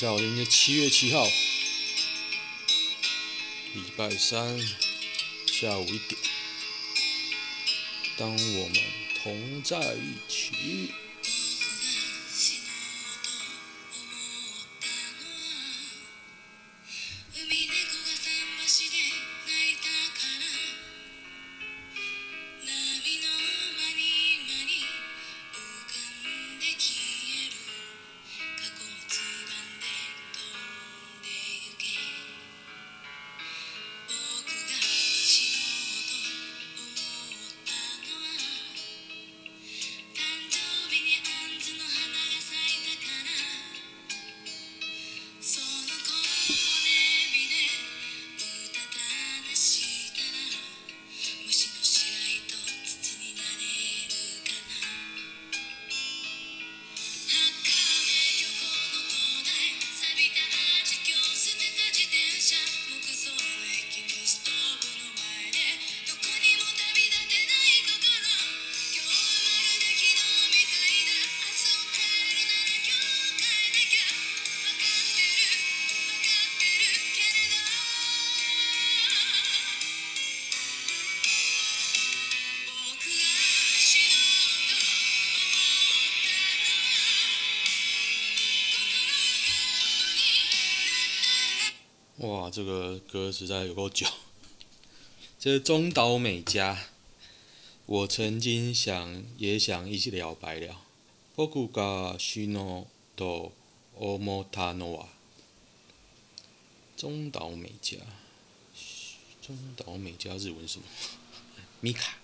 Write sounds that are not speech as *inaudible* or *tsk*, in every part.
大家好，今天七月七号，礼拜三下午一点，当我们同在一起。哇，这个歌实在有够久。这是中岛美嘉，我曾经想也想一起了白了。仆が死のうと思ったのは。中岛美嘉，中岛美嘉日文什么？米卡。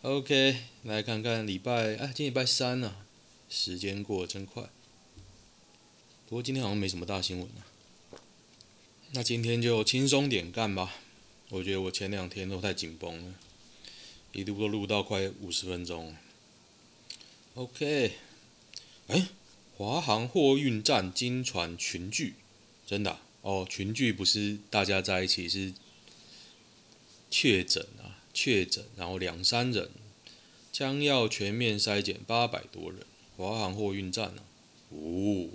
OK，来看看礼拜啊，今天礼拜三啊，时间过得真快。不过今天好像没什么大新闻啊。 那今天就轻松点干吧。我觉得我前两天都太紧绷了，一度都录到快五十分钟。OK，哎，华航货运站惊传群聚，真的、哦，群聚不是大家在一起，是确诊啊，确诊，然后两三人将要全面筛检八百多人，华航货运站呢、哦，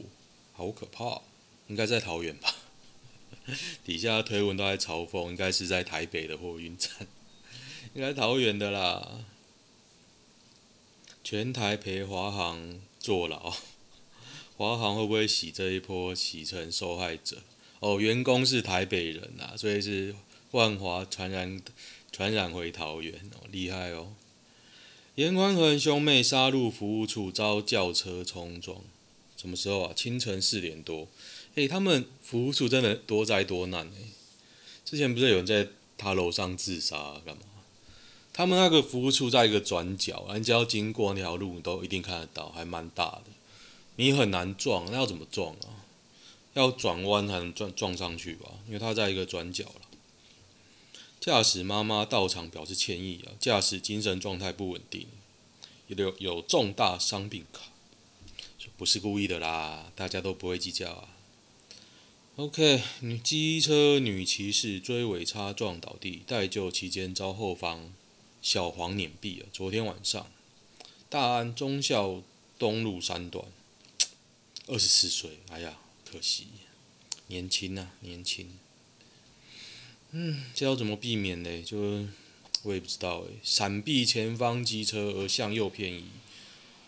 好可怕，应该在桃园吧？*laughs* 底下推文都在嘲讽，应该是在台北的货运站，应该桃园的啦。全台陪华航坐牢，*laughs* 华航会不会洗这一波洗成受害者？哦，员工是台北人呐，所以是万华传染传染回桃园哦，厉害哦。严宽恒兄妹杀入服务处遭轿车冲撞，什么时候啊？清晨四点多。诶、他们服务处真的多灾多难诶。之前不是有人在他楼上自杀干嘛？他们那个服务处在一个转角，人家要经过那条路，你都一定看得到，还蛮大的。你很难撞，那要怎么撞啊？要转弯才能撞撞上去吧？因为他在一个转角了。驾驶妈妈到场表示歉意啊，驾驶精神状态不稳定，有有重大伤病卡，不是故意的啦，大家都不会计较啊。OK，女机车女骑士追尾擦撞倒地，待救期间遭后方小黄碾毙了。昨天晚上，大安忠孝东路三段，二十四岁，哎呀，可惜，年轻啊，年轻。嗯，这要怎么避免呢？就我也不知道哎。闪避前方机车而向右偏移，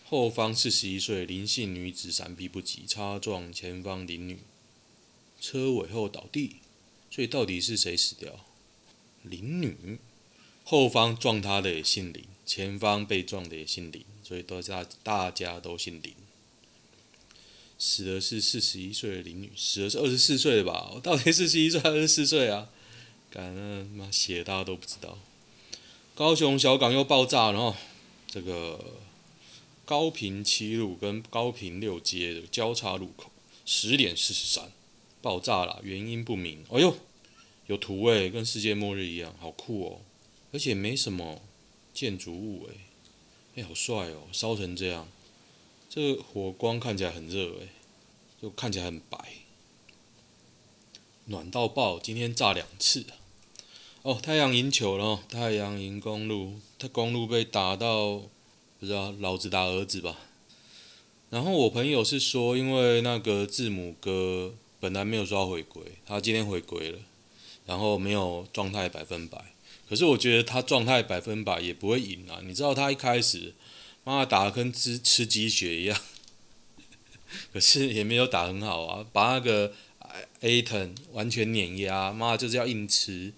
后方四十一岁林姓女子闪避不及，擦撞前方林女。车尾后倒地，所以到底是谁死掉？林女，后方撞她的也姓林，前方被撞的也姓林，所以都大大家都姓林。死的是四十一岁的林女，死的是二十四岁的吧？我到底四十一岁还是二十四岁啊？感恩妈写大家都不知道。高雄小港又爆炸了哦，这个高屏七路跟高屏六街的交叉路口，十点四十三。爆炸了，原因不明。哎呦，有图诶，跟世界末日一样，好酷哦！而且没什么建筑物诶，哎，好帅哦，烧成这样，这个火光看起来很热诶，就看起来很白，暖到爆。今天炸两次哦，太阳赢球了，太阳赢公路，他公路被打到不知道老子打儿子吧？然后我朋友是说，因为那个字母哥本来没有说要回归，他今天回归了，然后没有状态百分百。可是我觉得他状态百分百也不会赢啊！你知道他一开始，妈打得跟吃吃鸡血一样，*laughs* 可是也没有打很好啊，把那个 Ayton 完全碾压，妈就是要硬吃。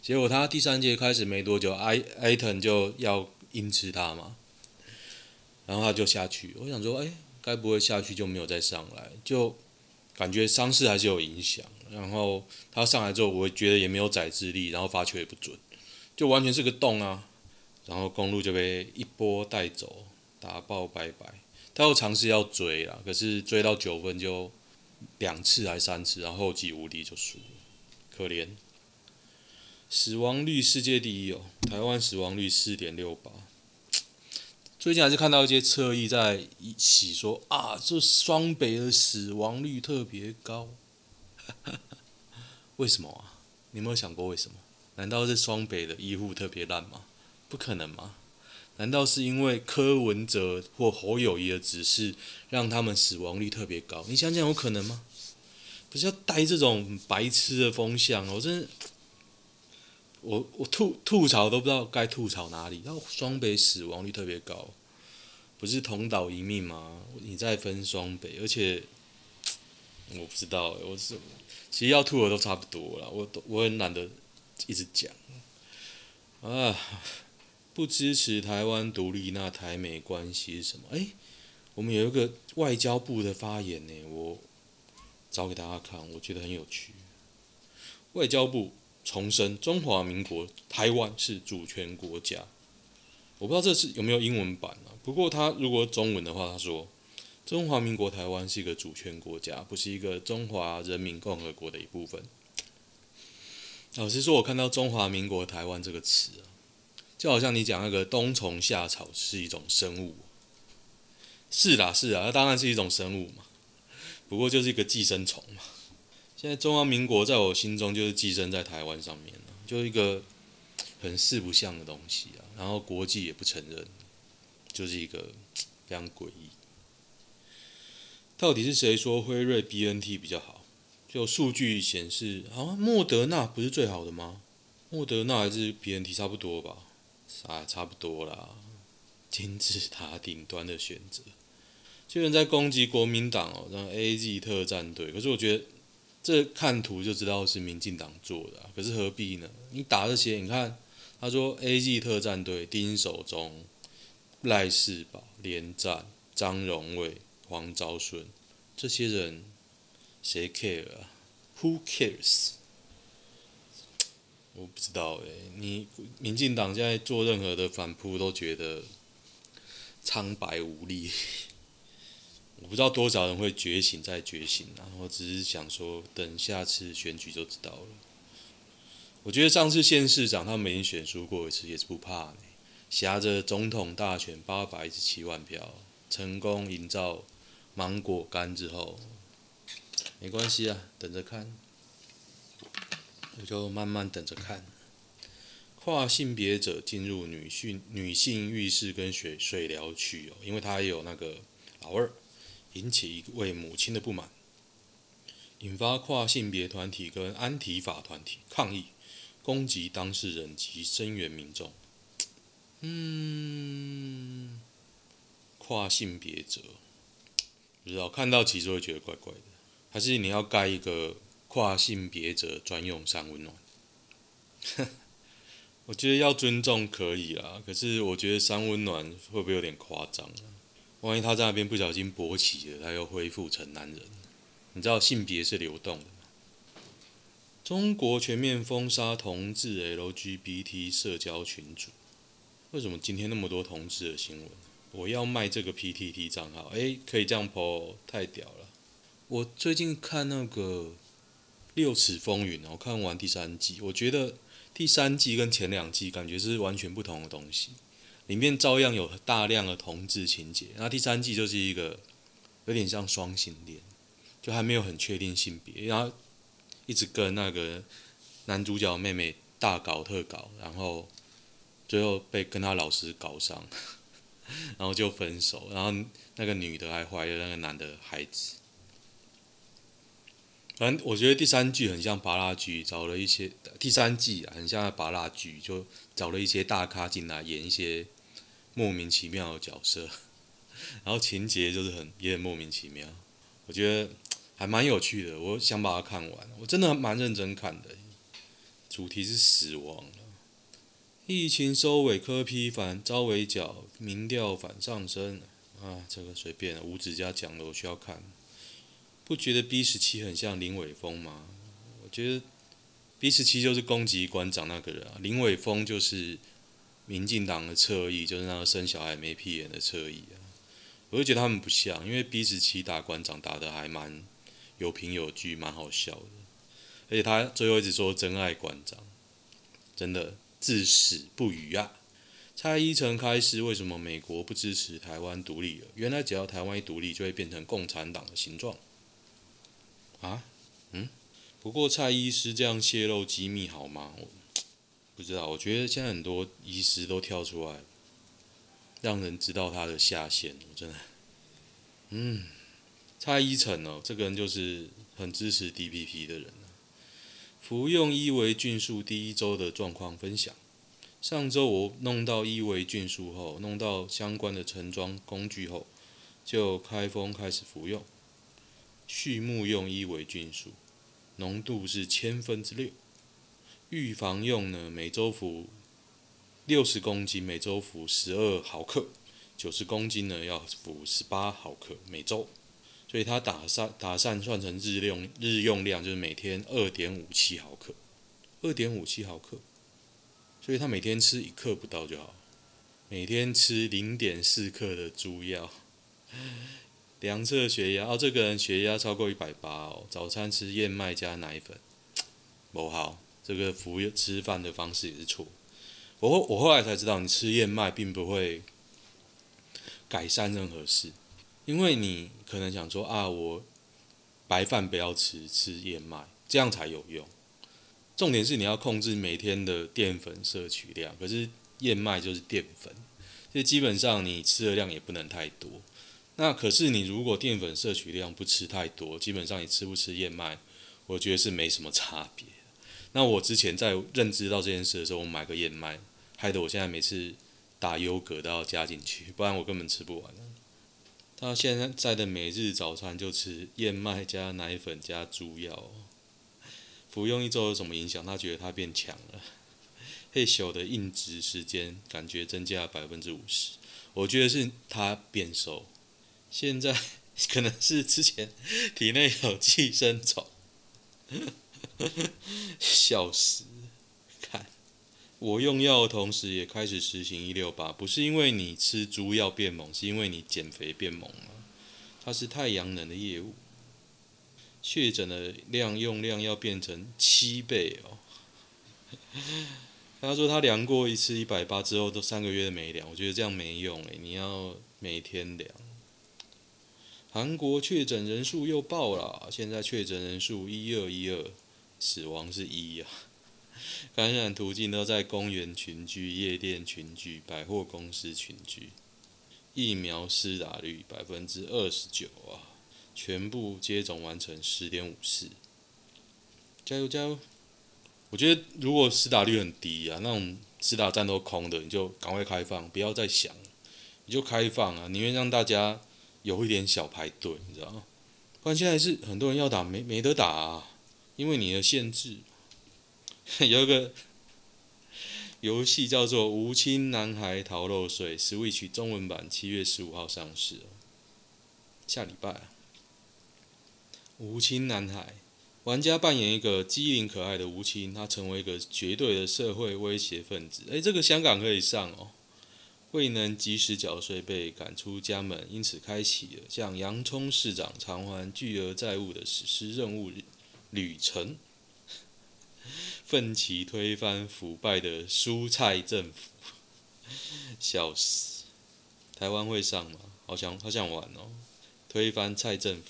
结果他第三节开始没多久，Ayton 就要硬吃他嘛，然后他就下去。我想说，哎，该不会下去就没有再上来？就感觉伤势还是有影响。然后他上来之后，我觉得也没有宰制力，然后发球也不准。就完全是个洞啊，然后公路就被一波带走，打爆拜拜。他又尝试要追啊，可是追到九分就两次还三次，然后后继无力就输了，可怜。死亡率世界第一哦，台湾死亡率四点六八。最近还是看到一些侧翼在一起说啊，这双北的死亡率特别高，*laughs* 为什么啊？你有没有想过为什么？难道是双北的医护特别烂吗？不可能吗？难道是因为柯文哲或侯友宜的指示让他们死亡率特别高？你想想有可能吗？不是要带这种白痴的风向，我真的，我我吐吐槽都不知道该吐槽哪里。然后双北死亡率特别高，不是同岛一命吗？你再分双北，而且我不知道，我是其实要吐的都差不多了，我都我很懒得。一直讲啊，不支持台湾独立，那台美关系是什么？诶，我们有一个外交部的发言呢，我找给大家看，我觉得很有趣。外交部重申，中华民国台湾是主权国家。我不知道这是有没有英文版啊？不过他如果中文的话，他说中华民国台湾是一个主权国家，不是一个中华人民共和国的一部分。老实说，我看到“中华民国台湾”这个词啊，就好像你讲那个冬虫夏草是一种生物，是啦，是啦，那当然是一种生物嘛，不过就是一个寄生虫嘛。现在中华民国在我心中就是寄生在台湾上面了，就一个很四不像的东西啊，然后国际也不承认，就是一个非常诡异。到底是谁说辉瑞 BNT 比较好？就数据显示，好啊，莫德纳不是最好的吗？莫德纳还是 BNT 差不多吧？啊，差不多啦，金字塔顶端的选择。有人在攻击国民党哦，让 AZ 特战队。可是我觉得，这看图就知道是民进党做的。可是何必呢？你打这些，你看，他说 A.G. 特战队丁守中、赖世宝、连战、张荣卫、黄昭顺这些人。谁 care 啊？Who cares？我不知道诶，你民进党现在做任何的反扑都觉得苍白无力。我不知道多少人会觉醒再觉醒，然后只是想说，等下次选举就知道了。我觉得上次县市长他们已经选输过一次，也是不怕呢。挟着总统大选八百一十七万票，成功营造芒果干之后。没关系啊，等着看，我就慢慢等着看。跨性别者进入女性女性浴室跟水水疗区哦，因为他有那个老二，引起一位母亲的不满，引发跨性别团体跟安提法团体抗议，攻击当事人及声援民众。嗯，跨性别者，不知道看到其实会觉得怪怪的。还是你要盖一个跨性别者专用三温暖？*laughs* 我觉得要尊重可以啦，可是我觉得三温暖会不会有点夸张啊？万一他在那边不小心勃起了，他又恢复成男人？你知道性别是流动的吗？中国全面封杀同志 LGBT 社交群组，为什么今天那么多同志的新闻？我要卖这个 PTT 账号，诶，可以这样 po，太屌了！我最近看那个《六尺风云》，我看完第三季，我觉得第三季跟前两季感觉是完全不同的东西，里面照样有大量的同志情节，然后第三季就是一个有点像双性恋，就还没有很确定性别，然后一直跟那个男主角妹妹大搞特搞，然后最后被跟他老师搞上，*laughs* 然后就分手，然后那个女的还怀了那个男的孩子。反正我觉得第三季很像芭乐剧，找了一些第三季，很像芭乐剧，就找了一些大咖进来演一些莫名其妙的角色，*laughs* 然后情节就是很也很莫名其妙。我觉得还蛮有趣的，我想把它看完，我真的蛮认真看的。主题是死亡，疫情收尾，柯批反遭围剿，民调反上升啊，这个随便，吴子嘉讲的，我需要看。不觉得 B 十七很像林伟峰吗？我觉得 B 十七就是攻击馆长那个人啊，林伟峰就是民进党的侧翼，就是那个生小孩没屁眼的侧翼啊。我就觉得他们不像，因为 B 十七打馆长打得还蛮有凭有据，蛮好笑的。而且他最后一直说真爱馆长，真的至死不渝啊！蔡依晨开示为什么美国不支持台湾独立了？原来只要台湾一独立，就会变成共产党的形状。啊，嗯，不过蔡医师这样泄露机密好吗？不知道，我觉得现在很多医师都跳出来，让人知道他的下限。我真的，嗯，蔡依晨哦，这个人就是很支持 DPP 的人。服用伊维菌素第一周的状况分享。上周我弄到伊维菌素后，弄到相关的盛装工具后，就开封开始服用。畜牧用伊维菌素，浓度是千分之六。预防用呢，每周服六十公斤，每周服十二毫克；九十公斤呢，要服十八毫克每周。所以他打算打算算成日用日用量，就是每天二点五七毫克，二点五七毫克。所以他每天吃一克不到就好，每天吃零点四克的猪药。量测血压，哦，这个人血压超过一百八哦。早餐吃燕麦加奶粉，*tsk* 不好。这个服吃饭的方式也是错。我后我后来才知道，你吃燕麦并不会改善任何事，因为你可能想说啊，我白饭不要吃，吃燕麦这样才有用。重点是你要控制每天的淀粉摄取量，可是燕麦就是淀粉，所以基本上你吃的量也不能太多。那可是你如果淀粉摄取量不吃太多，基本上你吃不吃燕麦，我觉得是没什么差别。那我之前在认知到这件事的时候，我买个燕麦，害得我现在每次打优格都要加进去，不然我根本吃不完。他现在的每日早餐就吃燕麦加奶粉加猪药，服用一周有什么影响？他觉得他变强了，嘿咻的硬直时间感觉增加百分之五十，我觉得是他变瘦。现在 *laughs* 可能是之前体内有寄生虫，*laughs* 笑死！看我用药的同时也开始实行一六八，不是因为你吃猪药变猛，是因为你减肥变猛了。它是太阳能的业务，确诊的量用量要变成七倍哦。*laughs* 他说他量过一次一百八之后都三个月没量，我觉得这样没用诶，你要每天量。韩国确诊人数又爆了，现在确诊人数一二一二，死亡是一啊。*laughs* 感染途径都在公园群聚、夜店群聚、百货公司群聚。疫苗施打率百分之二十九啊，全部接种完成十点五四，加油加油！我觉得如果施打率很低啊，那种施打站都空的，你就赶快开放，不要再想，你就开放啊，宁愿让大家。有一点小排队，你知道吗？不然现在是很多人要打，没没得打啊，因为你的限制。*laughs* 有一个游戏叫做《无亲男孩逃漏税》，Switch 中文版七月十五号上市，下礼拜啊。无亲男孩，玩家扮演一个机灵可爱的无亲，他成为一个绝对的社会威胁分子。诶，这个香港可以上哦。未能及时缴税，被赶出家门，因此开启了向洋葱市长偿还巨额债务的史诗任务旅程，奋起推翻腐败的蔬菜政府。笑死！台湾会上吗？好想好想玩哦！推翻蔡政府。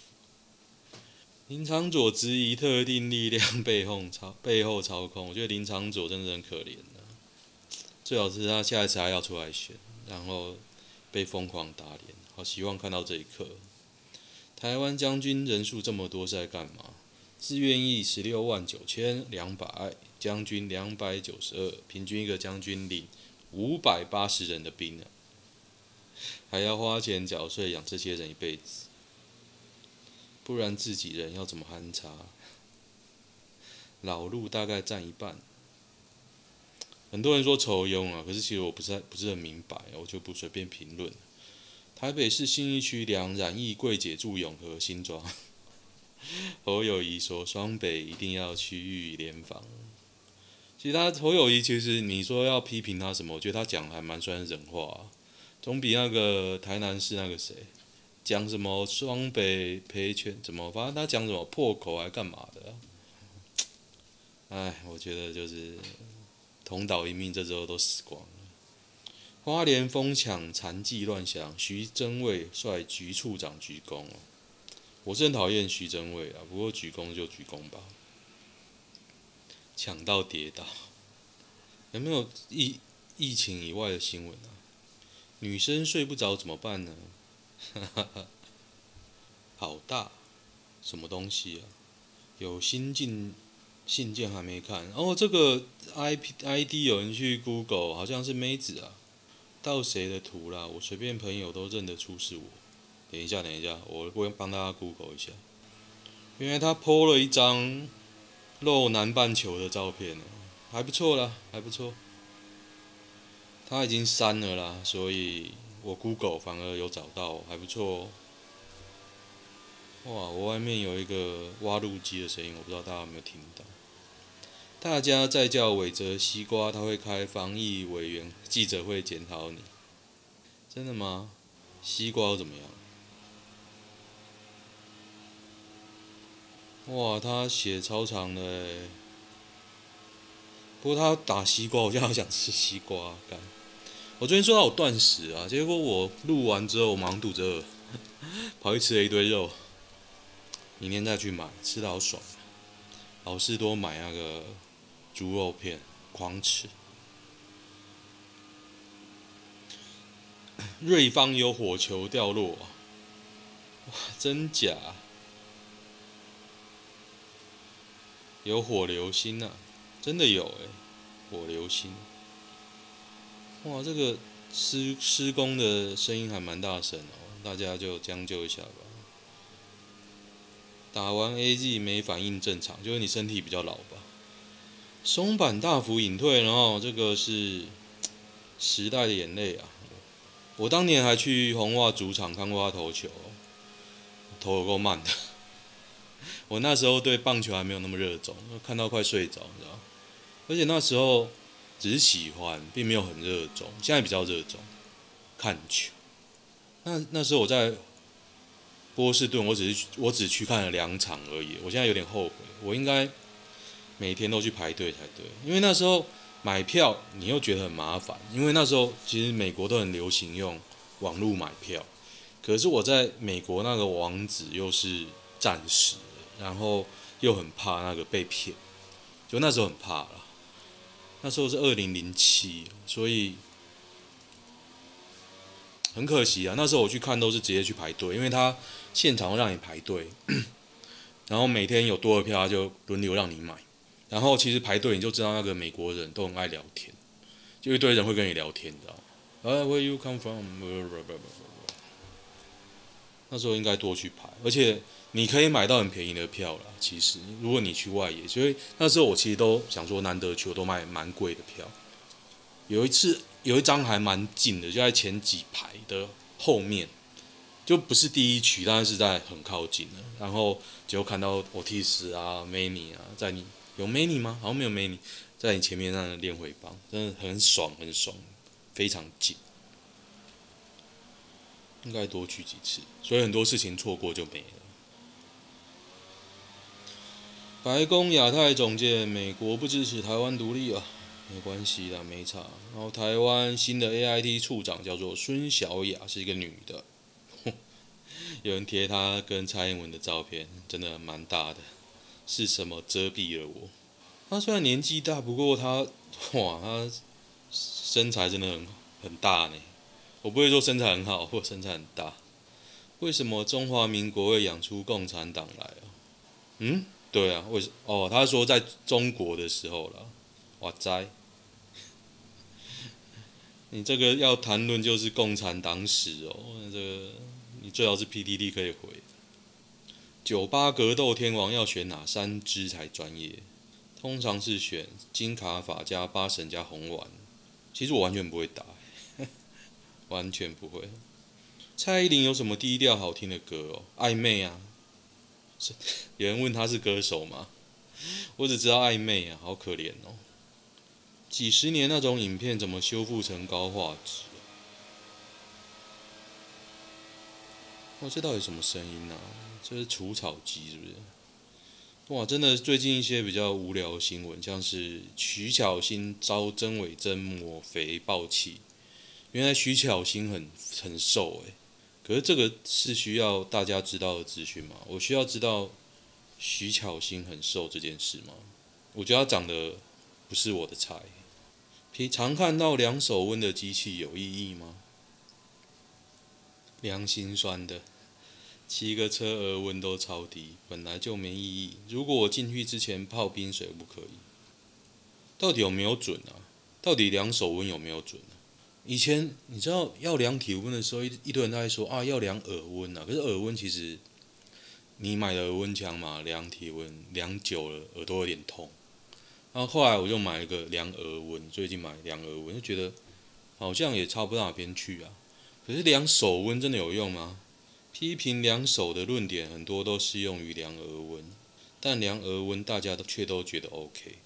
林昶佐质疑特定力量背后操 *laughs* 背后操控，我觉得林昶佐真的很可怜啊，最好是他下一次还要出来选。然后被疯狂打脸，好希望看到这一刻。台湾将军人数这么多是在干嘛？志愿役十六万九千两百，将军两百九十二，平均一个将军领五百八十人的兵啊，还要花钱缴税养这些人一辈子，不然自己人要怎么安插老路大概占一半。很多人说酬庸啊，可是其实我不是不是很明白，我就不随便评论。台北市信义区两染疫柜姐住永和新庄。*laughs* 侯友谊说双北一定要区域联防。其实他侯友谊其实你说要批评他什么，我觉得他讲还蛮算人话，总比那个台南市那个谁讲什么双北赔钱怎么，反正他讲什么破口还干嘛的啊。哎，我觉得就是。同岛一命，这时候都死光了。花莲疯抢残剂乱象，徐榛蔚率局处长鞠躬。我是很讨厌徐榛蔚啊，不过鞠躬就鞠躬吧。抢到跌倒，有没有疫疫情以外的新闻啊？女生睡不着怎么办呢？*laughs* 好大，什么东西啊？有新进。信件还没看，哦，这个 I P I D 有人去 Google，好像是妹子啊，盗谁的图啦？我随便朋友都认得出是我。等一下，等一下，我我帮大家 Google 一下。原来他 PO 了一张露南半球的照片，还不错啦，还不错。他已经删了啦，所以我 Google 反而有找到，还不错哦。哇，我外面有一个挖路机的声音，我不知道大家有没有听到。大家在叫伟泽西瓜，他会开防疫委员记者会检讨你，真的吗？西瓜又怎么样？哇，他写超长的。不过他打西瓜，我现在好想吃西瓜干。我昨天说到我断食啊，结果我录完之后，我忙肚子饿，跑去吃了一堆肉。明天再去买，吃得好爽。好市多买那个。猪肉片狂吃。*coughs* 瑞芳有火球掉落，哇，真假？有火流星啊，真的有哎，火流星。哇，这个施施工的声音还蛮大声哦，大家就将就一下吧。打完 AG 没反应正常，就是你身体比较老吧。松坂大辅隐退，然后这个是时代的眼泪啊！我当年还去红袜主场看过他投球，投有够慢的。我那时候对棒球还没有那么热衷，看到快睡着，你知道？而且那时候只是喜欢，并没有很热衷。现在比较热衷看球。那那时候我在波士顿，我只是我只去看了两场而已。我现在有点后悔，我应该。每天都去排队才对，因为那时候买票你又觉得很麻烦，因为那时候其实美国都很流行用网络买票，可是我在美国那个网址又是暂时，然后又很怕那个被骗，就那时候很怕了。那时候是二零零七，所以很可惜啊。那时候我去看都是直接去排队，因为他现场会让你排队，*clears throat* 然后每天有多的票他就轮流让你买。然后其实排队你就知道那个美国人都很爱聊天，就一堆人会跟你聊天，你知道吗？，Where you come from？那时候应该多去排，而且你可以买到很便宜的票啦。其实如果你去外野，所以那时候我其实都想说难得去，我都买蛮贵的票。有一次有一张还蛮近的，就在前几排的后面，就不是第一区，但是在很靠近的。然后就看到奥蒂斯啊、梅尼啊，在你。有 many 吗？好像没有 many，在你前面那练回棒，真的很爽，很爽，非常近。应该多去几次，所以很多事情错过就没了。白宫亚太总监，美国不支持台湾独立啊，没关系啦，没差。然后台湾新的 AIT 处长叫做孙小雅，是一个女的。*laughs* 有人贴她跟蔡英文的照片，真的蛮大的。是什么遮蔽了我？她虽然年纪大，不过她哇，她身材真的很很大呢，我不会说身材很好或身材很大。为什么中华民国会养出共产党来啊？嗯，对啊，为什哦，他说在中国的时候了，哇塞，*laughs* 你这个要谈论就是共产党史哦，这个你最好是 PDD 可以回。酒吧格斗天王要选哪三支才专业？通常是选金卡法加八神加红丸。其实我完全不会打，*laughs* 完全不会。蔡依林有什么低调好听的歌哦？暧昧啊，有人问他是歌手吗？我只知道暧昧啊，好可怜哦。几十年那种影片怎么修复成高画质？哇，这到底什么声音啊？这是除草机是不是？哇，真的最近一些比较无聊的新闻，像是徐巧芯遭曾伟珍抹肥爆气，原来徐巧芯很很瘦诶。可是这个是需要大家知道的资讯吗？我需要知道徐巧芯很瘦这件事吗？我觉得他长得不是我的菜。平常看到量手温的机器有意义吗？良心酸的，骑个车额温都超低，本来就没意义。如果我进去之前泡冰水不可以？到底有没有准啊？到底量手温有没有准？以前你知道要量体温的时候，一一堆人都在说啊，要量耳温啊。可是耳温其实你买的耳温枪嘛，量体温量久了耳朵有点痛。然后后来我就买一个量耳温，最近买量耳温就觉得好像也差不到哪边去啊。可是量手温真的有用吗？批评量手的论点很多都适用于量耳温，但量耳温大家都却都觉得 OK，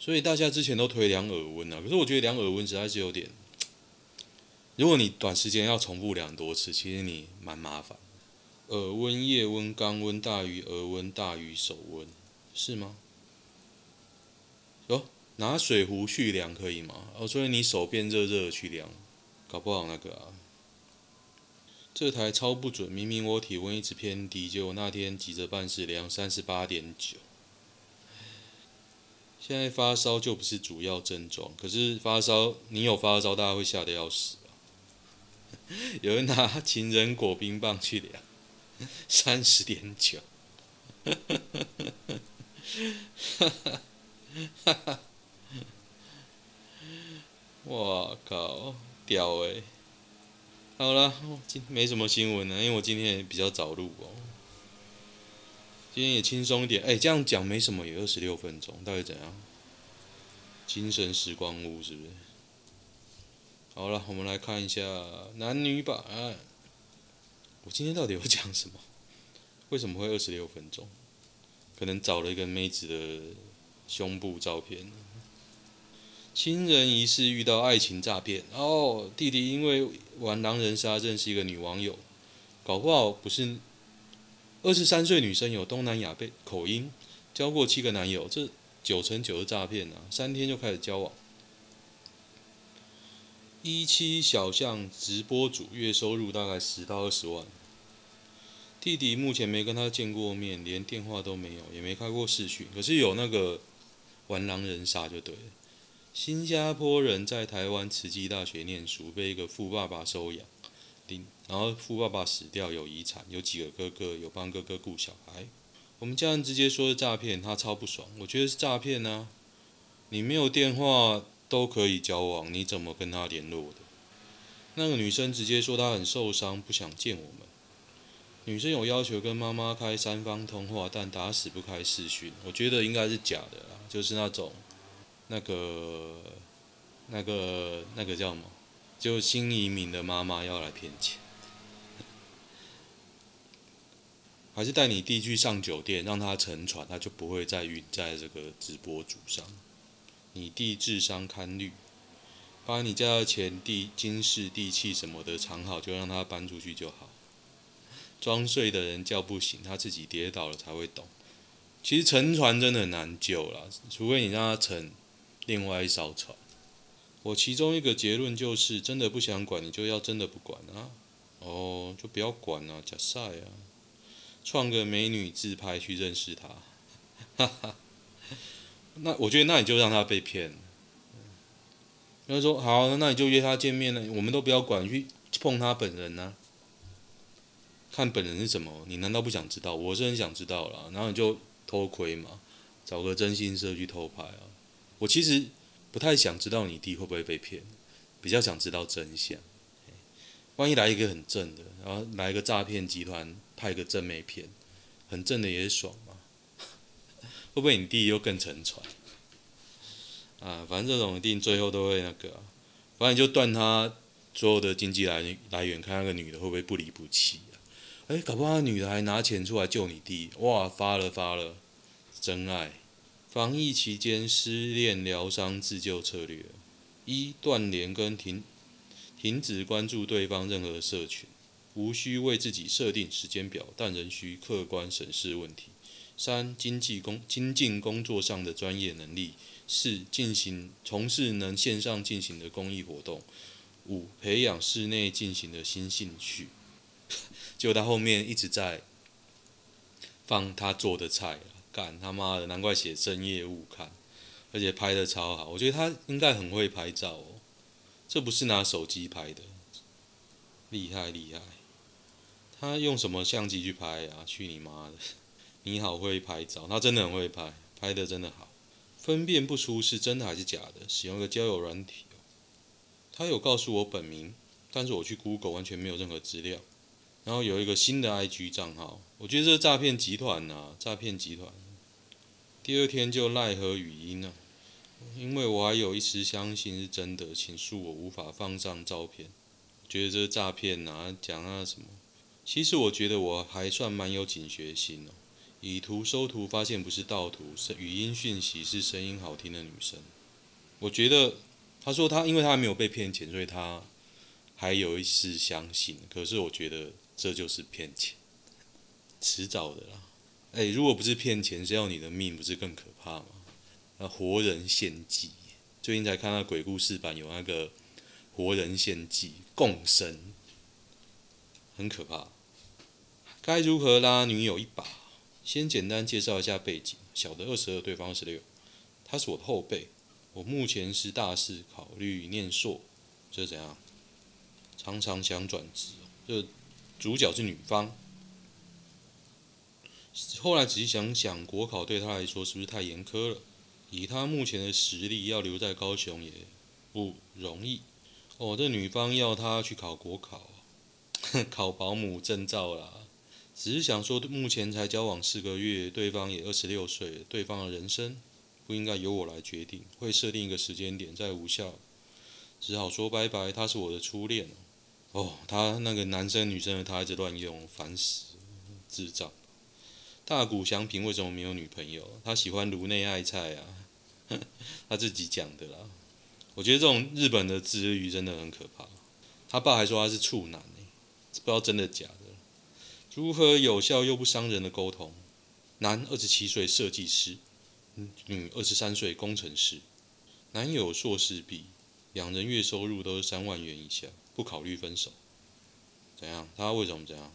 所以大家之前都推量耳温啊。可是我觉得量耳温实在是有点。如果你短时间要重复量多次，其实你蛮麻烦。耳温、腋温、肛温大于耳温大于手温，是吗？哦，拿水壶去量可以吗？哦，所以你手变热热去量，搞不好那个啊。这台超不准，明明我体温一直偏低，结果那天急着办事量三十八点九。现在发烧就不是主要症状，可是发烧，你有发烧，大家会吓得要死。*laughs* 有人拿情人果冰棒去量，三十点九，*laughs* 哇靠，屌诶、好了，今没什么新闻了，因为我今天也比较早录哦。今天也轻松一点，哎、这样讲没什么，有二十六分钟，到底怎样？精神时光屋是不是？好了，我们来看一下男女版。我今天到底要讲什么？为什么会二十六分钟？可能找了一个妹子的胸部照片。亲人疑似遇到爱情诈骗哦，弟弟因为玩狼人杀认识一个女网友，搞不好不是二十三岁女生有东南亚被口音，交过七个男友，这九成九是诈骗啊！三天就开始交往。一期小象直播主月收入大概十到二十万。弟弟目前没跟他见过面，连电话都没有，也没开过视讯。可是有那个玩狼人杀就对了。新加坡人在台湾慈济大学念书，被一个富爸爸收养，然后富爸爸死掉有遗产，有几个哥哥，有帮哥哥顾小孩。我们家人直接说是诈骗，他超不爽。我觉得是诈骗啊！你没有电话。都可以交往，你怎么跟他联络的？那个女生直接说她很受伤，不想见我们。女生有要求跟妈妈开三方通话，但打死不开视讯。我觉得应该是假的啦，就是那种那个那个那个叫什么？就新移民的妈妈要来骗钱，还是带你弟去上酒店，让他沉船，他就不会再晕在这个直播主上。你弟智商堪虑，把你家的钱地、金饰、地契什么的藏好，就让他搬出去就好。装睡的人叫不醒，他自己跌倒了才会懂。其实沉船真的很难救啦，除非你让他沉另外一艘船。我其中一个结论就是，真的不想管，你就要真的不管啊。哦，就不要管啊，假赛啊，创个美女自拍去认识他，哈哈。那我觉得，那你就让他被骗。他说好，那你就约他见面了，我们都不要管，去碰他本人呢、啊，看本人是什么？你难道不想知道？我是很想知道啦。然后你就偷窥嘛，找个真心社去偷拍啊。我其实不太想知道你弟会不会被骗，比较想知道真相。万一来一个很正的，然后来一个诈骗集团派个正妹骗，很正的也爽？会不会你弟又更沉船？啊，反正这种一定最后都会那个、反正就断他所有的经济来来源，看那个女的会不会不离不弃啊？哎，搞不好那女的还拿钱出来救你弟，哇，发了发了，真爱。防疫期间失恋疗伤自救策略：一、断联跟停停止关注对方任何社群，无需为自己设定时间表，但仍需客观审视问题。三、经济工精进工作上的专业能力。四、进行从事能线上进行的公益活动。五、培养室内进行的新兴趣。*laughs* 就他后面一直在放他做的菜。干他妈的，难怪写深夜勿看，而且拍的超好。我觉得他应该很会拍照哦，这不是拿手机拍的，厉害厉害。他用什么相机去拍啊？去你妈的！你好会拍照，他真的很会拍，拍的真的好，分辨不出是真的还是假的。使用个交友软体，他有告诉我本名，但是我去 Google 完全没有任何资料。然后有一个新的 IG 账号，我觉得这是诈骗集团呐，诈骗集团。第二天就赖和语音了，因为我还有一丝相信是真的，请恕我无法放上照片。觉得这是诈骗呐，讲啊什么？其实我觉得我还算蛮有警觉心哦。以图搜图，发现不是盗图，是语音讯息，是声音好听的女生。我觉得他说他，因为他还没有被骗钱，所以他还有一丝相信。可是我觉得。这就是骗钱，迟早的啦。哎，如果不是骗钱，是要你的命，不是更可怕吗？那活人献祭，最近才看到鬼故事版有那个活人献祭共生，很可怕。该如何拉女友一把？先简单介绍一下背景：小的二十二，对方二十六，他是我的后辈。我目前是大四，考虑念硕，这怎样？常常想转职，就。主角是女方，后来仔细想想，国考对他来说是不是太严苛了？以他目前的实力，要留在高雄也不容易。哦，这女方要他去考国考，*laughs* 考保姆证照啦。只是想说，目前才交往四个月，对方也二十六岁，对方的人生不应该由我来决定，会设定一个时间点，再无效，只好说拜拜。他是我的初恋。哦，他那个男生女生的他一直乱用，烦死，智障。大谷翔平为什么没有女朋友？他喜欢颅内爱菜啊，*laughs* 他自己讲的啦。我觉得这种日本的自愈真的很可怕。他爸还说他是处男呢，不知道真的假的。如何有效又不伤人的沟通？男，二十七岁，设计师；女，二十三岁，工程师。男友硕士毕，两人月收入都是三万元以下。不考虑分手，怎样？他为什么这样？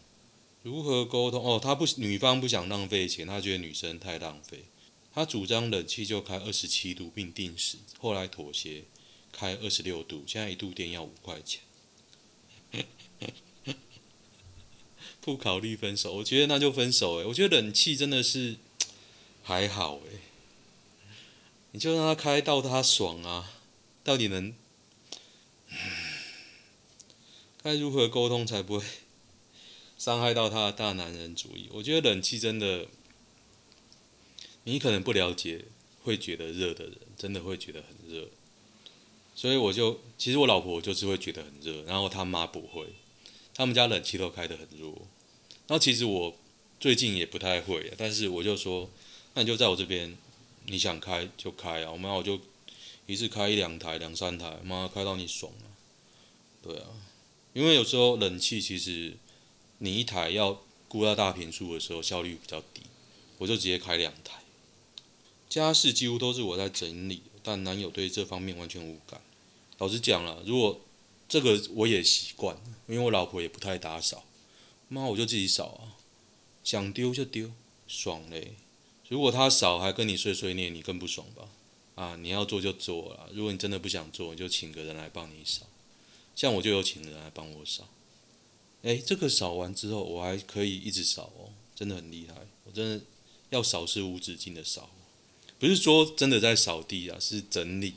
如何沟通？哦，他不，女方不想浪费钱，他觉得女生太浪费。他主张冷气就开二十七度并定时，后来妥协开二十六度，现在一度电要五块钱。不考虑分手，我觉得那就分手。哎，我觉得冷气真的是 *tsk* 还好哎，你就让他开到他爽啊，到底能？*sniffs* 该如何沟通才不会伤害到他的大男人主义？我觉得冷气真的，你可能不了解，会觉得热的人，真的会觉得很热。所以我就，其实我老婆就是会觉得很热，然后他妈不会，他们家冷气都开得很弱。然后其实我最近也不太会，但是我就说，那你就在我这边，你想开就开啊，我妈我就一次开一两台、两三台，妈开到你爽啊，对啊。因为有时候冷气其实你一台要顾到大坪数的时候效率比较低，我就直接开两台。家事几乎都是我在整理，但男友对这方面完全无感。老实讲了，如果这个我也习惯，因为我老婆也不太打扫，妈我就自己扫啊，想丢就丢，爽嘞。如果他扫还跟你碎碎念，你更不爽吧？啊，你要做就做了，如果你真的不想做，你就请个人来帮你扫。像我就有请人来帮我扫，哎，这个扫完之后，我还可以一直扫哦，真的很厉害。我真的要扫是无止境的扫，不是说真的在扫地啊，是整理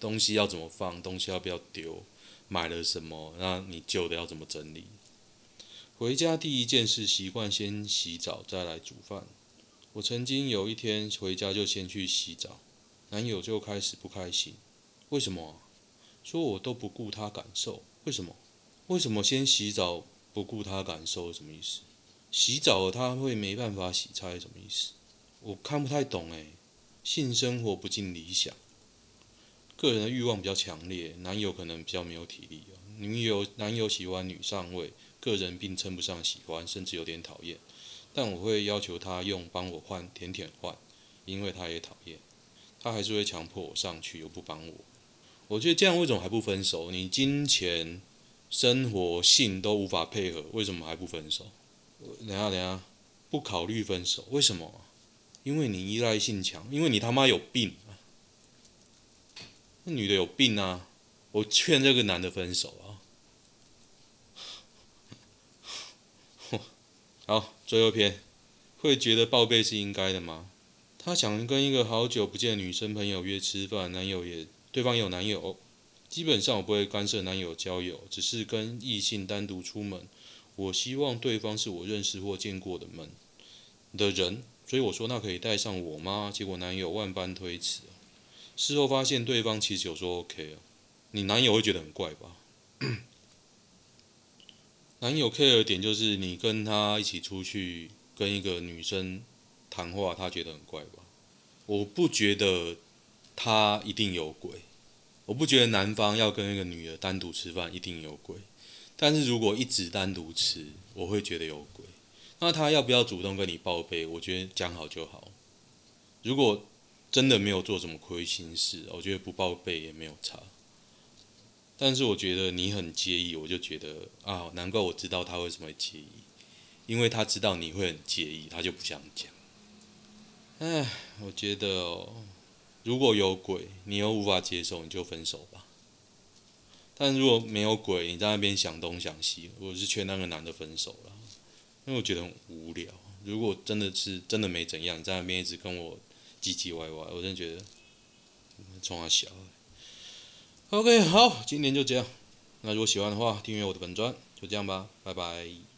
东西要怎么放，东西要不要丢，买了什么，那你旧的要怎么整理？回家第一件事，习惯先洗澡再来煮饭。我曾经有一天回家就先去洗澡，男友就开始不开心，为什么？说我都不顾他感受，为什么？为什么先洗澡不顾他感受什么意思？洗澡他会没办法洗菜什么意思？我看不太懂诶。性生活不尽理想，个人的欲望比较强烈，男友可能比较没有体力啊。女友男友喜欢女上位，个人并称不上喜欢，甚至有点讨厌。但我会要求他用帮我换舔舔换，因为他也讨厌，他还是会强迫我上去，又不帮我。我觉得这样为什么还不分手？你金钱、生活、性都无法配合，为什么还不分手？等下等下，不考虑分手，为什么？因为你依赖性强，因为你他妈有病。那女的有病啊！我劝这个男的分手啊！*laughs* 好，最后一篇，会觉得报备是应该的吗？他想跟一个好久不见女生朋友约吃饭，男友也，对方有男友，基本上我不会干涉男友交友，只是跟异性单独出门，我希望对方是我认识或见过的门的人，所以我说那可以带上我吗？结果男友万般推辞，事后发现对方其实有说 OK 啊，你男友会觉得很怪吧？*coughs* 男友 care 的点就是你跟他一起出去跟一个女生谈话，他觉得很怪吧？我不觉得他一定有鬼，我不觉得男方要跟一个女的单独吃饭一定有鬼，但是如果一直单独吃，我会觉得有鬼。那他要不要主动跟你报备？我觉得讲好就好。如果真的没有做什么亏心事，我觉得不报备也没有差。但是我觉得你很介意，我就觉得啊，难怪我知道他为什么会介意，因为他知道你会很介意，他就不想讲。唉，我觉得哦，如果有鬼，你又无法接受，你就分手吧。但如果没有鬼，你在那边想东想西，我是劝那个男的分手了，因为我觉得很无聊。如果真的是真的没怎样，你在那边一直跟我唧唧歪歪，我真的觉得冲他小。OK，好，今天就这样。那如果喜欢的话，订阅我的本专，就这样吧，拜拜。